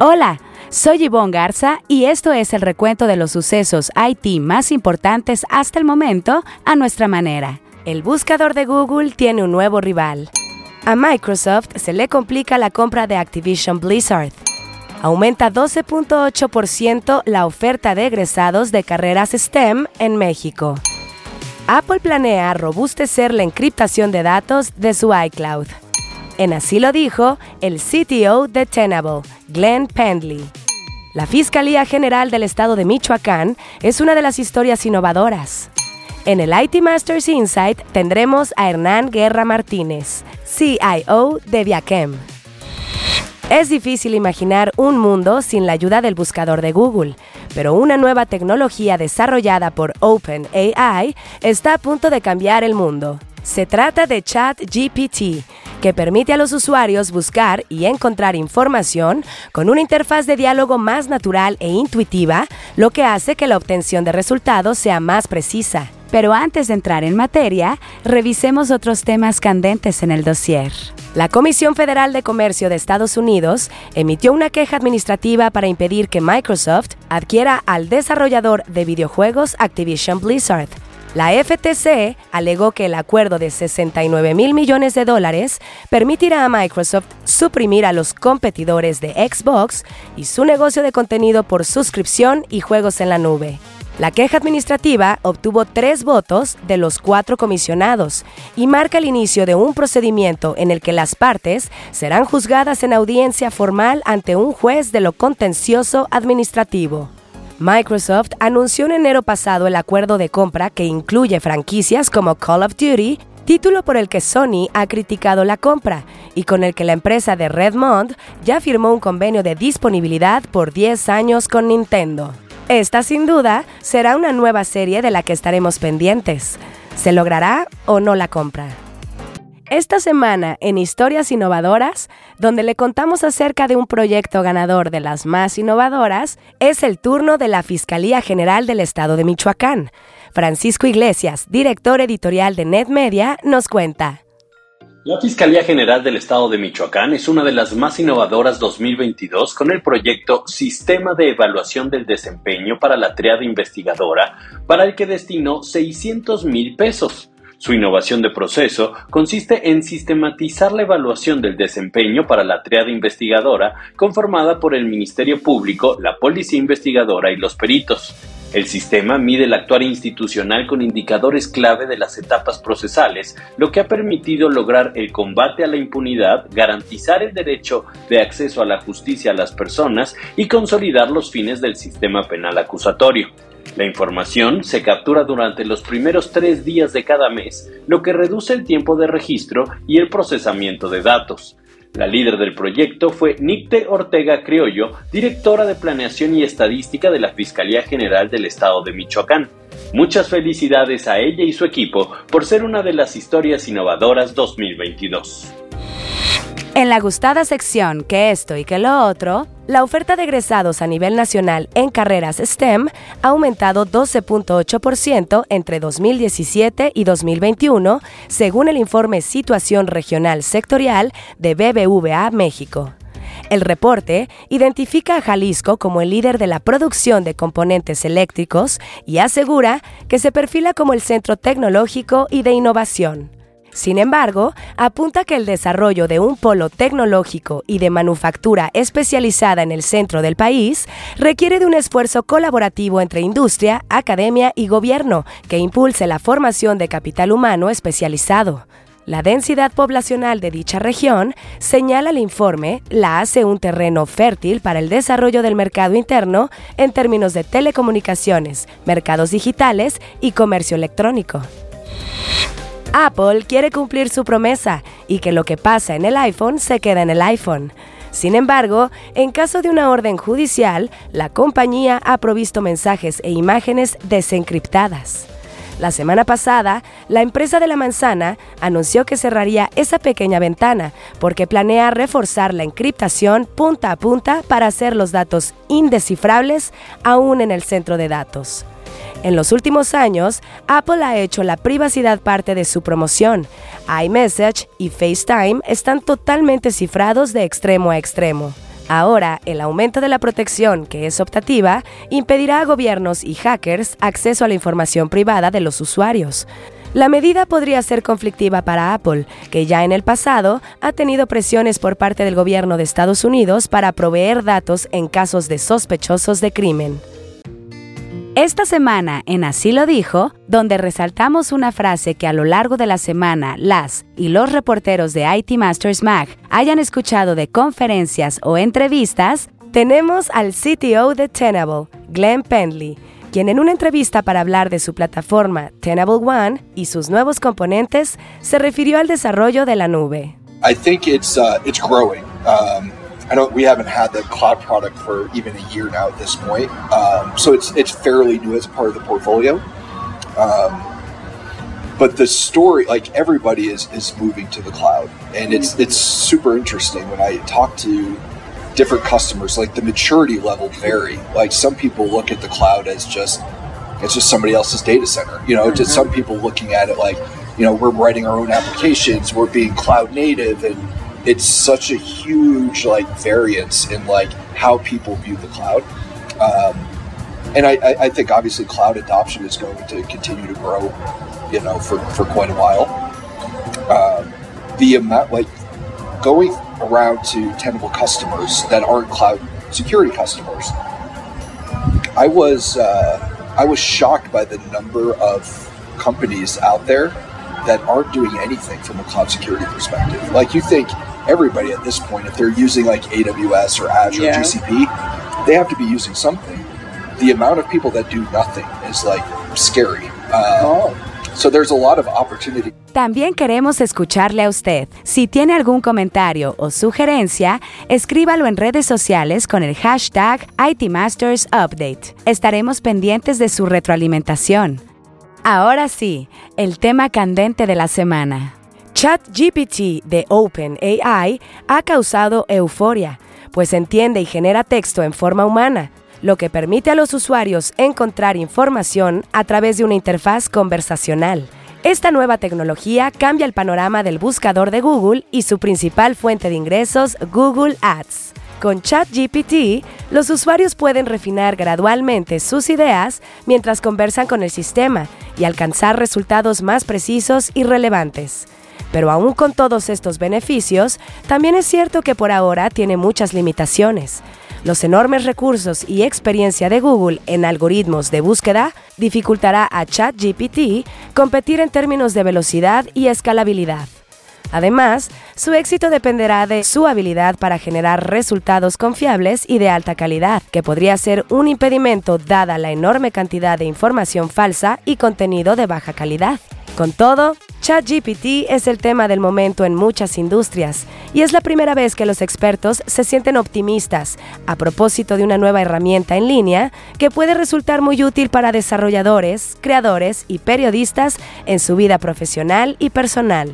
Hola, soy Yvonne Garza y esto es el recuento de los sucesos IT más importantes hasta el momento a nuestra manera. El buscador de Google tiene un nuevo rival. A Microsoft se le complica la compra de Activision Blizzard. Aumenta 12.8% la oferta de egresados de carreras STEM en México. Apple planea robustecer la encriptación de datos de su iCloud. En así lo dijo el CTO de Tenable, Glenn Pendley. La Fiscalía General del Estado de Michoacán es una de las historias innovadoras. En el IT Masters Insight tendremos a Hernán Guerra Martínez, CIO de Viachem. Es difícil imaginar un mundo sin la ayuda del buscador de Google, pero una nueva tecnología desarrollada por OpenAI está a punto de cambiar el mundo. Se trata de ChatGPT, que permite a los usuarios buscar y encontrar información con una interfaz de diálogo más natural e intuitiva, lo que hace que la obtención de resultados sea más precisa. Pero antes de entrar en materia, revisemos otros temas candentes en el dossier. La Comisión Federal de Comercio de Estados Unidos emitió una queja administrativa para impedir que Microsoft adquiera al desarrollador de videojuegos Activision Blizzard. La FTC alegó que el acuerdo de 69 mil millones de dólares permitirá a Microsoft suprimir a los competidores de Xbox y su negocio de contenido por suscripción y juegos en la nube. La queja administrativa obtuvo tres votos de los cuatro comisionados y marca el inicio de un procedimiento en el que las partes serán juzgadas en audiencia formal ante un juez de lo contencioso administrativo. Microsoft anunció en enero pasado el acuerdo de compra que incluye franquicias como Call of Duty, título por el que Sony ha criticado la compra y con el que la empresa de Redmond ya firmó un convenio de disponibilidad por 10 años con Nintendo. Esta sin duda será una nueva serie de la que estaremos pendientes. ¿Se logrará o no la compra? Esta semana en Historias Innovadoras, donde le contamos acerca de un proyecto ganador de las más innovadoras, es el turno de la Fiscalía General del Estado de Michoacán. Francisco Iglesias, director editorial de NetMedia, nos cuenta. La Fiscalía General del Estado de Michoacán es una de las más innovadoras 2022 con el proyecto Sistema de Evaluación del Desempeño para la Triada Investigadora, para el que destinó 600 mil pesos. Su innovación de proceso consiste en sistematizar la evaluación del desempeño para la triada investigadora conformada por el Ministerio Público, la Policía Investigadora y los peritos. El sistema mide el actuar institucional con indicadores clave de las etapas procesales, lo que ha permitido lograr el combate a la impunidad, garantizar el derecho de acceso a la justicia a las personas y consolidar los fines del sistema penal acusatorio. La información se captura durante los primeros tres días de cada mes, lo que reduce el tiempo de registro y el procesamiento de datos. La líder del proyecto fue Nicte Ortega Criollo, directora de Planeación y Estadística de la Fiscalía General del Estado de Michoacán. Muchas felicidades a ella y su equipo por ser una de las historias innovadoras 2022. En la gustada sección que esto y que lo otro, la oferta de egresados a nivel nacional en carreras STEM ha aumentado 12.8% entre 2017 y 2021, según el informe Situación Regional Sectorial de BBVA México. El reporte identifica a Jalisco como el líder de la producción de componentes eléctricos y asegura que se perfila como el centro tecnológico y de innovación. Sin embargo, apunta que el desarrollo de un polo tecnológico y de manufactura especializada en el centro del país requiere de un esfuerzo colaborativo entre industria, academia y gobierno que impulse la formación de capital humano especializado. La densidad poblacional de dicha región, señala el informe, la hace un terreno fértil para el desarrollo del mercado interno en términos de telecomunicaciones, mercados digitales y comercio electrónico. Apple quiere cumplir su promesa y que lo que pasa en el iPhone se queda en el iPhone. Sin embargo, en caso de una orden judicial, la compañía ha provisto mensajes e imágenes desencriptadas. La semana pasada, la empresa de la manzana anunció que cerraría esa pequeña ventana porque planea reforzar la encriptación punta a punta para hacer los datos indescifrables aún en el centro de datos. En los últimos años, Apple ha hecho la privacidad parte de su promoción. iMessage y FaceTime están totalmente cifrados de extremo a extremo. Ahora, el aumento de la protección, que es optativa, impedirá a gobiernos y hackers acceso a la información privada de los usuarios. La medida podría ser conflictiva para Apple, que ya en el pasado ha tenido presiones por parte del gobierno de Estados Unidos para proveer datos en casos de sospechosos de crimen. Esta semana en Así lo dijo, donde resaltamos una frase que a lo largo de la semana las y los reporteros de IT Masters Mag hayan escuchado de conferencias o entrevistas, tenemos al CTO de Tenable, Glenn Pendley, quien en una entrevista para hablar de su plataforma Tenable One y sus nuevos componentes se refirió al desarrollo de la nube. I think it's uh, growing. Um, I don't. We haven't had the cloud product for even a year now at this point, um, so it's it's fairly new as part of the portfolio. Um, but the story, like everybody is is moving to the cloud, and it's it's super interesting when I talk to different customers. Like the maturity level vary. Like some people look at the cloud as just it's just somebody else's data center. You know, mm-hmm. just some people looking at it like you know we're writing our own applications, we're being cloud native, and it's such a huge like variance in like how people view the cloud. Um, and I, I, think obviously cloud adoption is going to continue to grow, you know, for, for quite a while. Um, the amount, like going around to Tenable customers that aren't cloud security customers, I was uh, I was shocked by the number of companies out there that aren't doing anything from a cloud security perspective. Like you think everybody at this point, if they're using like AWS or Azure yeah. or GCP, they have to be using something. The amount of people that do nothing is like scary. Uh, oh. So there's a lot of opportunity. También queremos escucharle a usted. Si tiene algún comentario o sugerencia, escríbalo en redes sociales con el hashtag ITMastersUpdate. Estaremos pendientes de su retroalimentación. Ahora sí, el tema candente de la semana. ChatGPT de OpenAI ha causado euforia, pues entiende y genera texto en forma humana, lo que permite a los usuarios encontrar información a través de una interfaz conversacional. Esta nueva tecnología cambia el panorama del buscador de Google y su principal fuente de ingresos, Google Ads. Con ChatGPT, los usuarios pueden refinar gradualmente sus ideas mientras conversan con el sistema y alcanzar resultados más precisos y relevantes. Pero aún con todos estos beneficios, también es cierto que por ahora tiene muchas limitaciones. Los enormes recursos y experiencia de Google en algoritmos de búsqueda dificultará a ChatGPT competir en términos de velocidad y escalabilidad. Además, su éxito dependerá de su habilidad para generar resultados confiables y de alta calidad, que podría ser un impedimento dada la enorme cantidad de información falsa y contenido de baja calidad. Con todo, ChatGPT es el tema del momento en muchas industrias y es la primera vez que los expertos se sienten optimistas a propósito de una nueva herramienta en línea que puede resultar muy útil para desarrolladores, creadores y periodistas en su vida profesional y personal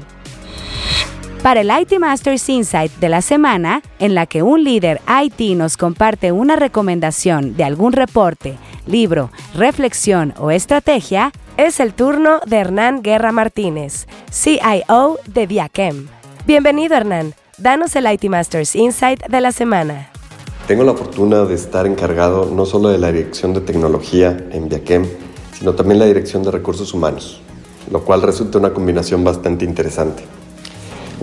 para el IT Masters Insight de la semana, en la que un líder IT nos comparte una recomendación de algún reporte, libro, reflexión o estrategia, es el turno de Hernán Guerra Martínez, CIO de Viachem. Bienvenido Hernán, danos el IT Masters Insight de la semana. Tengo la fortuna de estar encargado no solo de la dirección de tecnología en Viachem, sino también la dirección de recursos humanos, lo cual resulta una combinación bastante interesante.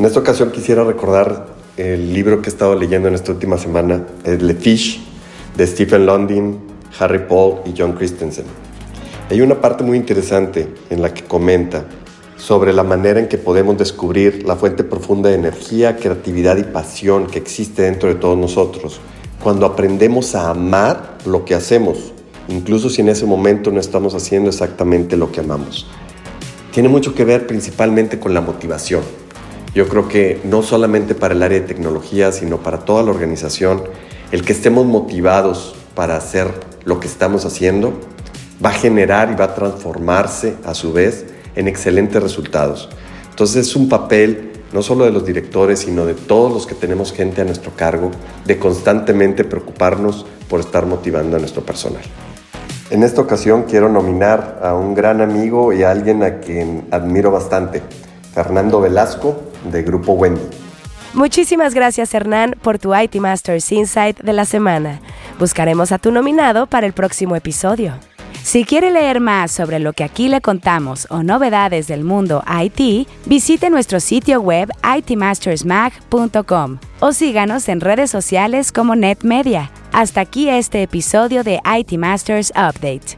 En esta ocasión quisiera recordar el libro que he estado leyendo en esta última semana, es Le Fish, de Stephen London, Harry Paul y John Christensen. Hay una parte muy interesante en la que comenta sobre la manera en que podemos descubrir la fuente profunda de energía, creatividad y pasión que existe dentro de todos nosotros cuando aprendemos a amar lo que hacemos, incluso si en ese momento no estamos haciendo exactamente lo que amamos. Tiene mucho que ver principalmente con la motivación. Yo creo que no solamente para el área de tecnología, sino para toda la organización, el que estemos motivados para hacer lo que estamos haciendo va a generar y va a transformarse a su vez en excelentes resultados. Entonces es un papel no solo de los directores, sino de todos los que tenemos gente a nuestro cargo, de constantemente preocuparnos por estar motivando a nuestro personal. En esta ocasión quiero nominar a un gran amigo y a alguien a quien admiro bastante, Fernando Velasco, de Grupo Wendy. Muchísimas gracias Hernán por tu IT Masters Insight de la semana. Buscaremos a tu nominado para el próximo episodio. Si quiere leer más sobre lo que aquí le contamos o novedades del mundo IT, visite nuestro sitio web itmastersmag.com o síganos en redes sociales como NetMedia. Hasta aquí este episodio de IT Masters Update,